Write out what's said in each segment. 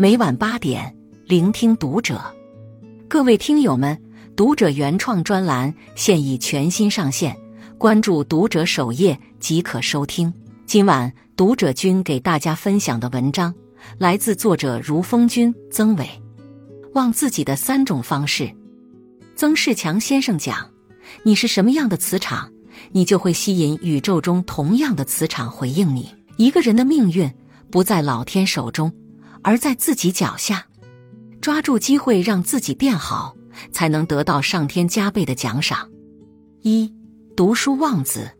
每晚八点，聆听读者。各位听友们，读者原创专栏现已全新上线，关注读者首页即可收听。今晚读者君给大家分享的文章来自作者如风君、曾伟。忘自己的三种方式。曾仕强先生讲：“你是什么样的磁场，你就会吸引宇宙中同样的磁场回应你。一个人的命运不在老天手中，而在自己脚下。抓住机会，让自己变好，才能得到上天加倍的奖赏。”一读书望子。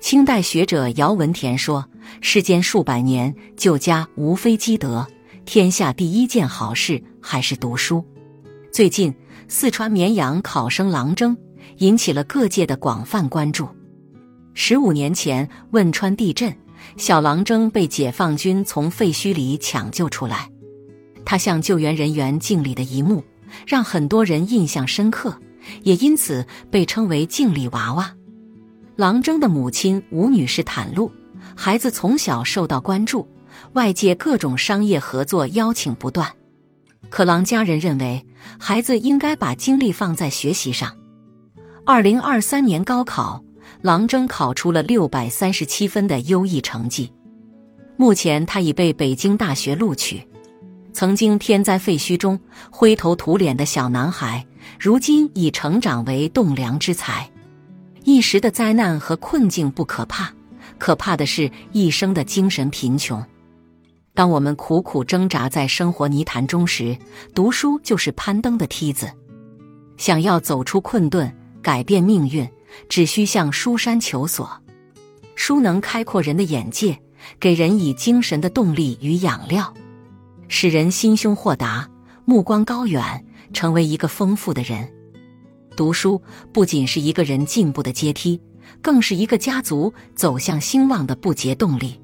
清代学者姚文田说：“世间数百年旧家，无非积德。天下第一件好事还是读书。”最近。四川绵阳考生郎征引起了各界的广泛关注。十五年前汶川地震，小郎征被解放军从废墟里抢救出来，他向救援人员敬礼的一幕，让很多人印象深刻，也因此被称为“敬礼娃娃”。郎征的母亲吴女士袒露，孩子从小受到关注，外界各种商业合作邀请不断。可郎家人认为，孩子应该把精力放在学习上。二零二三年高考，郎征考出了六百三十七分的优异成绩。目前，他已被北京大学录取。曾经天灾废墟中灰头土脸的小男孩，如今已成长为栋梁之才。一时的灾难和困境不可怕，可怕的是一生的精神贫穷。当我们苦苦挣扎在生活泥潭中时，读书就是攀登的梯子。想要走出困顿、改变命运，只需向书山求索。书能开阔人的眼界，给人以精神的动力与养料，使人心胸豁达、目光高远，成为一个丰富的人。读书不仅是一个人进步的阶梯，更是一个家族走向兴旺的不竭动力。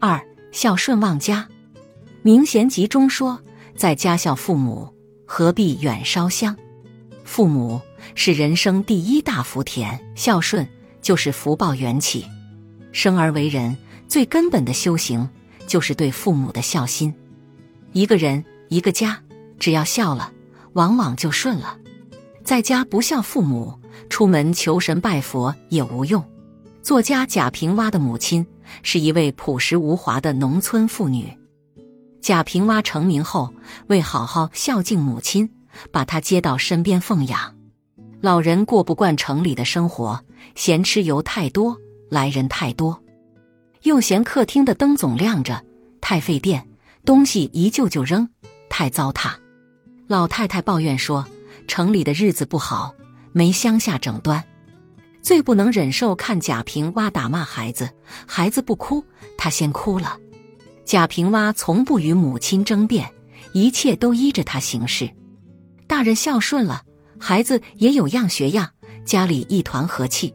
二。孝顺忘家，《明贤集》中说：“在家孝父母，何必远烧香？”父母是人生第一大福田，孝顺就是福报缘起。生而为人，最根本的修行就是对父母的孝心。一个人一个家，只要孝了，往往就顺了。在家不孝父母，出门求神拜佛也无用。作家贾平凹的母亲。是一位朴实无华的农村妇女。贾平凹成名后，为好好孝敬母亲，把她接到身边奉养。老人过不惯城里的生活，嫌吃油太多，来人太多，又嫌客厅的灯总亮着，太费电，东西一旧就扔，太糟蹋。老太太抱怨说：“城里的日子不好，没乡下整端。”最不能忍受看贾平凹打骂孩子，孩子不哭，他先哭了。贾平凹从不与母亲争辩，一切都依着他行事。大人孝顺了，孩子也有样学样，家里一团和气。《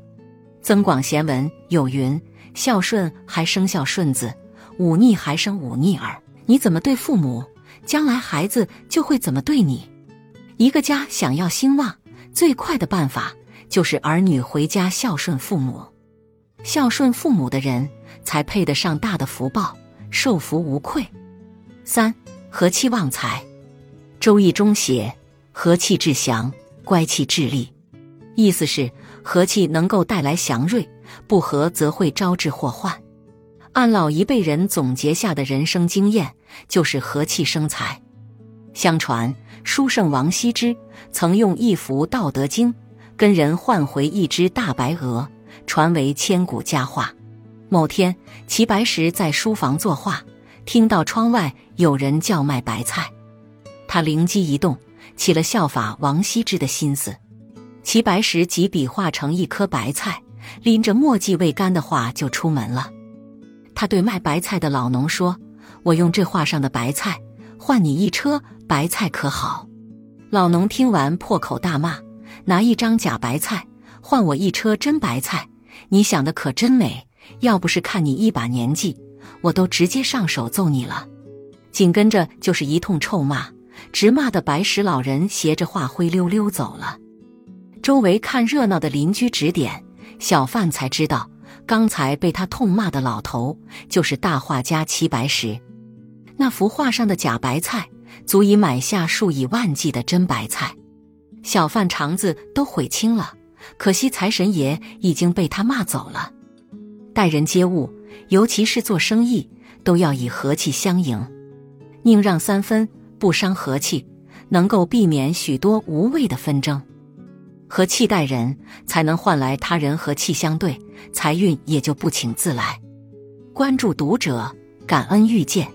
增广贤文》有云：“孝顺还生孝顺子，忤逆还生忤逆儿。”你怎么对父母，将来孩子就会怎么对你。一个家想要兴旺，最快的办法。就是儿女回家孝顺父母，孝顺父母的人才配得上大的福报，受福无愧。三和气旺财，《周易》中写：“和气致祥，乖气致利。”意思是和气能够带来祥瑞，不和则会招致祸患。按老一辈人总结下的人生经验，就是和气生财。相传书圣王羲之曾用一幅《道德经》。跟人换回一只大白鹅，传为千古佳话。某天，齐白石在书房作画，听到窗外有人叫卖白菜，他灵机一动，起了效法王羲之的心思。齐白石几笔画成一颗白菜，拎着墨迹未干的画就出门了。他对卖白菜的老农说：“我用这画上的白菜换你一车白菜，可好？”老农听完破口大骂。拿一张假白菜换我一车真白菜，你想的可真美。要不是看你一把年纪，我都直接上手揍你了。紧跟着就是一通臭骂，直骂的白石老人携着画灰溜溜走了。周围看热闹的邻居指点，小贩才知道，刚才被他痛骂的老头就是大画家齐白石。那幅画上的假白菜，足以买下数以万计的真白菜。小贩肠子都悔青了，可惜财神爷已经被他骂走了。待人接物，尤其是做生意，都要以和气相迎，宁让三分，不伤和气，能够避免许多无谓的纷争。和气待人，才能换来他人和气相对，财运也就不请自来。关注读者，感恩遇见。